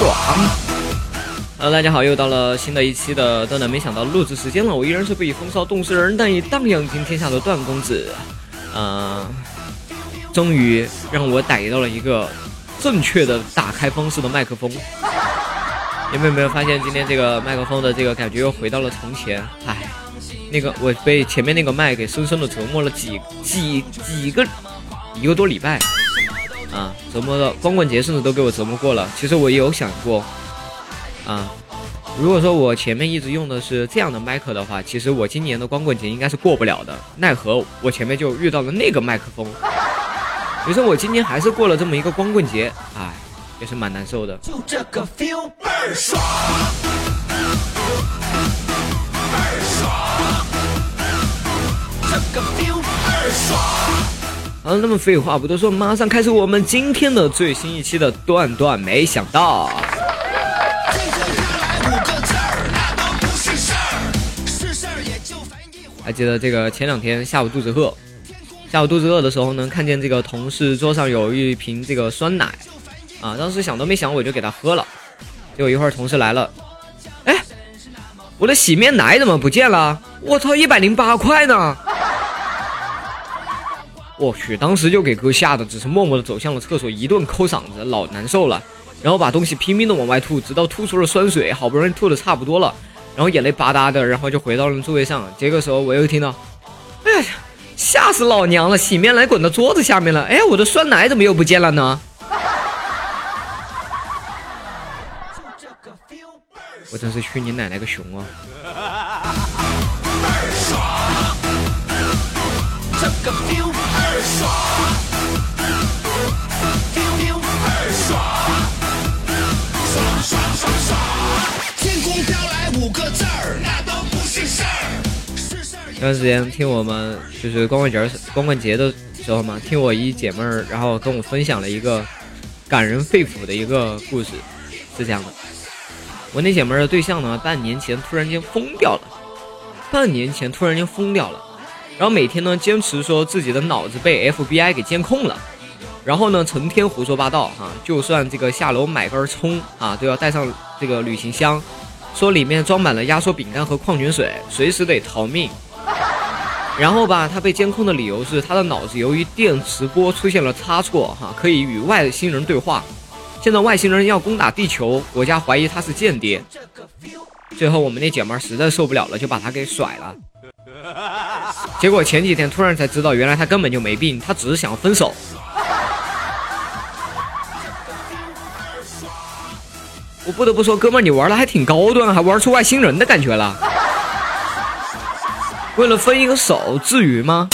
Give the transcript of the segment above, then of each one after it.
爽！Hello，大家好，又到了新的一期的段段没想到录制时间了。我依然是被风骚动世人，但以荡漾惊天下的段公子。嗯，终于让我逮到了一个正确的打开方式的麦克风。你们有没有发现今天这个麦克风的这个感觉又回到了从前？唉，那个我被前面那个麦给深深的折磨了几几几个一个多礼拜。啊，折磨的光棍节甚至都给我折磨过了。其实我也有想过，啊，如果说我前面一直用的是这样的麦克的话，其实我今年的光棍节应该是过不了的。奈何我前面就遇到了那个麦克风，于是我今年还是过了这么一个光棍节，哎，也是蛮难受的。就这个 feel 倍儿爽，好，那么废话不多说，马上开始我们今天的最新一期的段段没想到。还记得这个前两天下午肚子饿，下午肚子饿的时候呢，看见这个同事桌上有一瓶这个酸奶，啊，当时想都没想我就给他喝了，结果一会儿同事来了，哎，我的洗面奶怎么不见了？我操，一百零八块呢！我去，当时就给哥吓得，只是默默的走向了厕所，一顿抠嗓子，老难受了。然后把东西拼命的往外吐，直到吐出了酸水，好不容易吐的差不多了，然后眼泪吧嗒的，然后就回到了座位上。这个时候我又听到，哎呀，吓死老娘了！洗面奶滚到桌子下面了。哎，我的酸奶怎么又不见了呢？我真是去你奶奶个熊啊！这个 feel 二爽前段时间听我们就是光棍节光棍节的时候嘛，听我一姐妹儿，然后跟我分享了一个感人肺腑的一个故事，是这样的：我那姐妹儿的对象呢，半年前突然间疯掉了，半年前突然间疯掉了，然后每天呢坚持说自己的脑子被 FBI 给监控了，然后呢成天胡说八道哈，就算这个下楼买根葱啊，都要带上这个旅行箱，说里面装满了压缩饼干和矿泉水，随时得逃命。然后吧，他被监控的理由是他的脑子由于电磁波出现了差错，哈，可以与外星人对话。现在外星人要攻打地球，国家怀疑他是间谍。最后我们那姐们儿实在受不了了，就把他给甩了。结果前几天突然才知道，原来他根本就没病，他只是想分手。我不得不说，哥们，你玩的还挺高端，还玩出外星人的感觉了。为了分一个手，至于吗？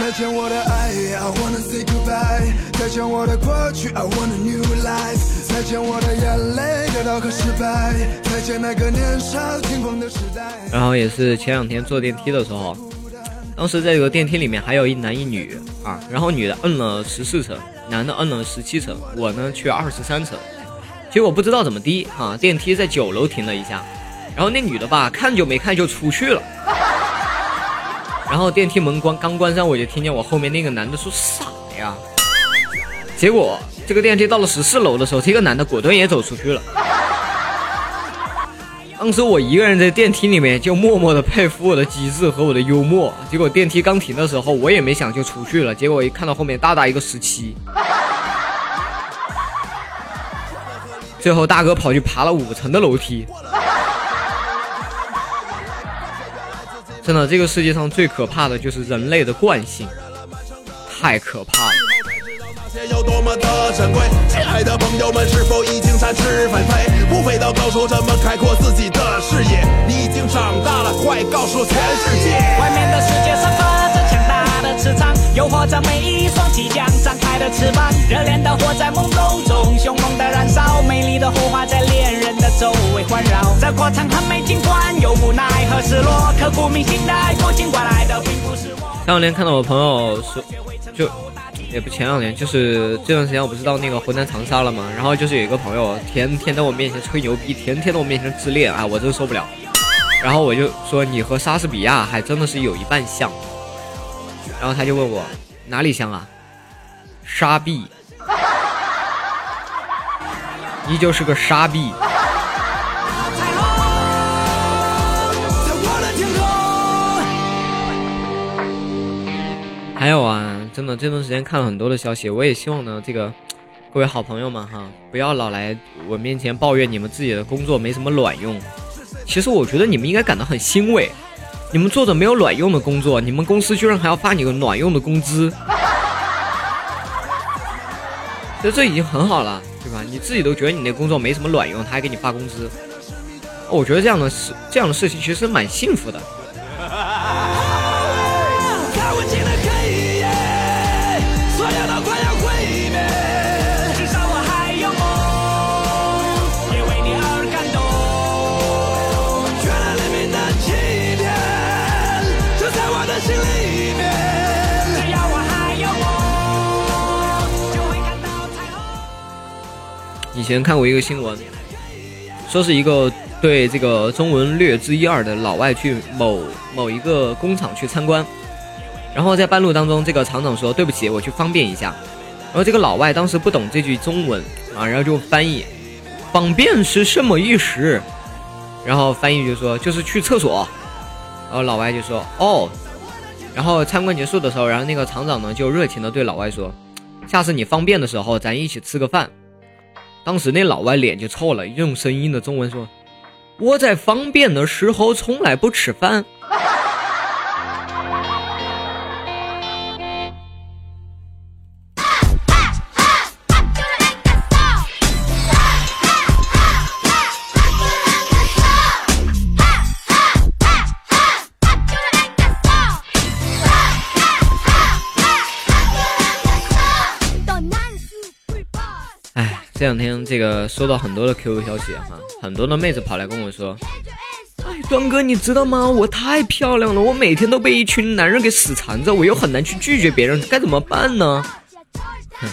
再见我的爱，I wanna say goodbye。再见我的过去，I want a new life。再见我的眼泪，得到和失败。再见那个年少轻狂的时代。然后也是前两天坐电梯的时候，当时在这个电梯里面还有一男一女啊，然后女的摁了十四层，男的摁了十七层，我呢去二十三层。结果不知道怎么的哈，电梯在九楼停了一下，然后那女的吧看就没看就出去了。然后电梯门关刚关上，我就听见我后面那个男的说傻呀。结果这个电梯到了十四楼的时候，这个男的果断也走出去了。当时我一个人在电梯里面就默默的佩服我的机智和我的幽默。结果电梯刚停的时候，我也没想就出去了。结果一看到后面大大一个十七，最后大哥跑去爬了五层的楼梯。真的，这个世界上最可怕的就是人类的惯性，太可怕了。有多么的珍贵，亲爱的朋友们，是否已经展翅纷飞，不飞到高处，怎么开阔自己的视野？你已经长大了，快告诉全世界，外面的世界散发着强大的磁场，诱惑着每一双即将张开的翅膀，热烈的火在梦中中凶猛的燃烧，美丽的火花在恋人的周围环绕。这过程很美，尽管有无奈和失落，刻骨铭心的爱过，尽管来的并不是我。前两天看到我朋友说，就。也不前两年，就是这段时间，我不是到那个湖南长沙了吗？然后就是有一个朋友，天天在我面前吹牛逼，天天在我面前自恋，啊，我真受不了。然后我就说，你和莎士比亚还真的是有一半像。然后他就问我哪里像啊？沙币，依旧是个沙币。还有啊。真的，这段时间看了很多的消息，我也希望呢，这个各位好朋友们哈，不要老来我面前抱怨你们自己的工作没什么卵用。其实我觉得你们应该感到很欣慰，你们做的没有卵用的工作，你们公司居然还要发你个卵用的工资，其实这已经很好了，对吧？你自己都觉得你那工作没什么卵用，他还给你发工资，我觉得这样的事，这样的事情其实蛮幸福的。前看过一个新闻，说是一个对这个中文略知一二的老外去某某一个工厂去参观，然后在半路当中，这个厂长说：“对不起，我去方便一下。”然后这个老外当时不懂这句中文啊，然后就翻译：“方便是什么意思？”然后翻译就说：“就是去厕所。”然后老外就说：“哦。”然后参观结束的时候，然后那个厂长呢就热情的对老外说：“下次你方便的时候，咱一起吃个饭。”当时那老外脸就臭了，用生硬的中文说：“我在方便的时候从来不吃饭。”两天这个收到很多的 QQ 消息哈，很多的妹子跑来跟我说：“哎，段哥，你知道吗？我太漂亮了，我每天都被一群男人给死缠着，我又很难去拒绝别人，该怎么办呢？”哼，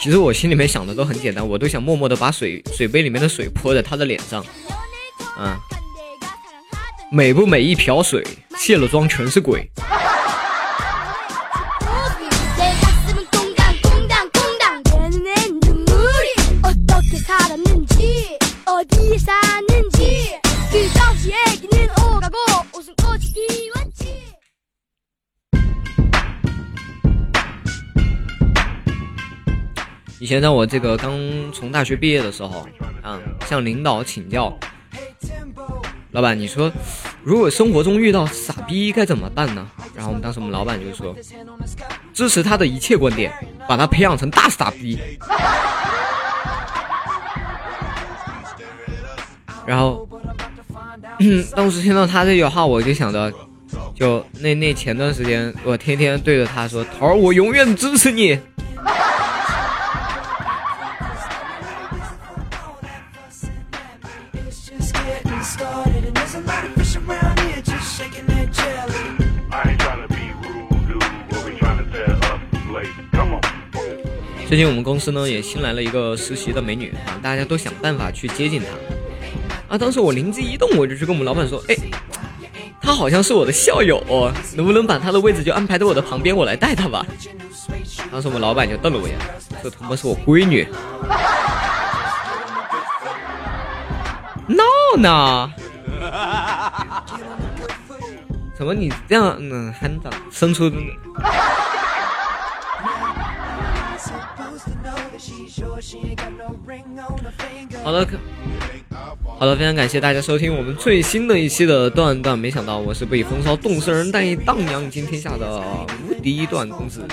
其实我心里面想的都很简单，我都想默默的把水水杯里面的水泼在他的脸上。啊，美不美一瓢水，卸了妆全是鬼。以前在我这个刚从大学毕业的时候，啊，向领导请教，老板，你说如果生活中遇到傻逼该怎么办呢？然后我们当时我们老板就说，支持他的一切观点，把他培养成大傻逼。然后，当时听到他这句话，我就想着，就那那前段时间，我天天对着他说，头儿，我永远支持你。最近我们公司呢也新来了一个实习的美女啊，大家都想办法去接近她啊。当时我灵机一动，我就去跟我们老板说：“哎，她好像是我的校友，能不能把她的位置就安排在我的旁边，我来带她吧？”当时我们老板就瞪了我一眼，说：“他妈是我闺女。”闹呢？怎么你这样嗯喊长生出？好的，好的，非常感谢大家收听我们最新的一期的段段。没想到我是被风骚动森人带荡漾惊天下的无敌段公子。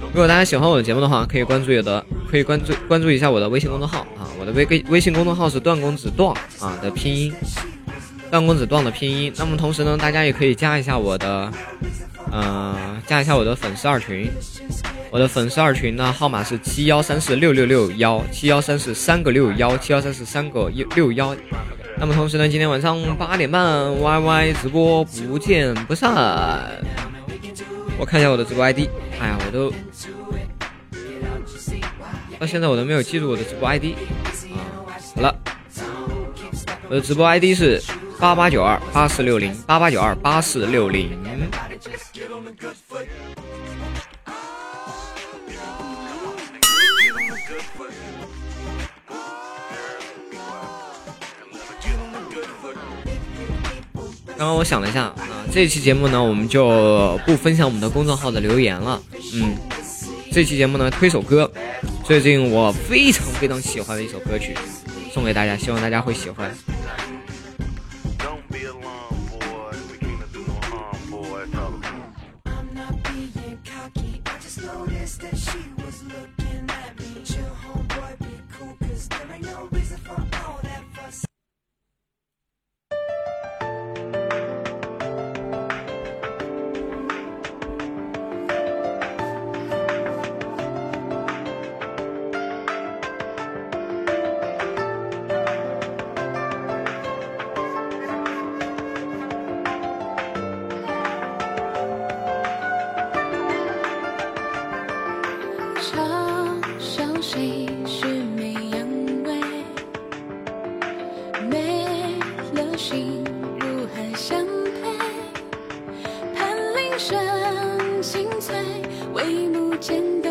如果大家喜欢我的节目的话，可以关注我的，可以关注关注一下我的微信公众号啊，我的微微微信公众号是段公子段啊的拼音，段公子段的拼音。那么同时呢，大家也可以加一下我的，呃，加一下我的粉丝二群，我的粉丝二群呢号码是七幺三四六六六幺，七幺三四三个六幺，七幺三四三个六幺。那么同时呢，今天晚上八点半 YY 直播不见不散。我看一下我的直播 ID，哎呀，我都到现在我都没有记住我的直播 ID 啊。好了，我的直播 ID 是八八九二八四六零八八九二八四六零。刚刚我想了一下啊，这期节目呢，我们就不分享我们的公众号的留言了。嗯，这期节目呢，推首歌，最近我非常非常喜欢的一首歌曲，送给大家，希望大家会喜欢。声清脆，帷幕间。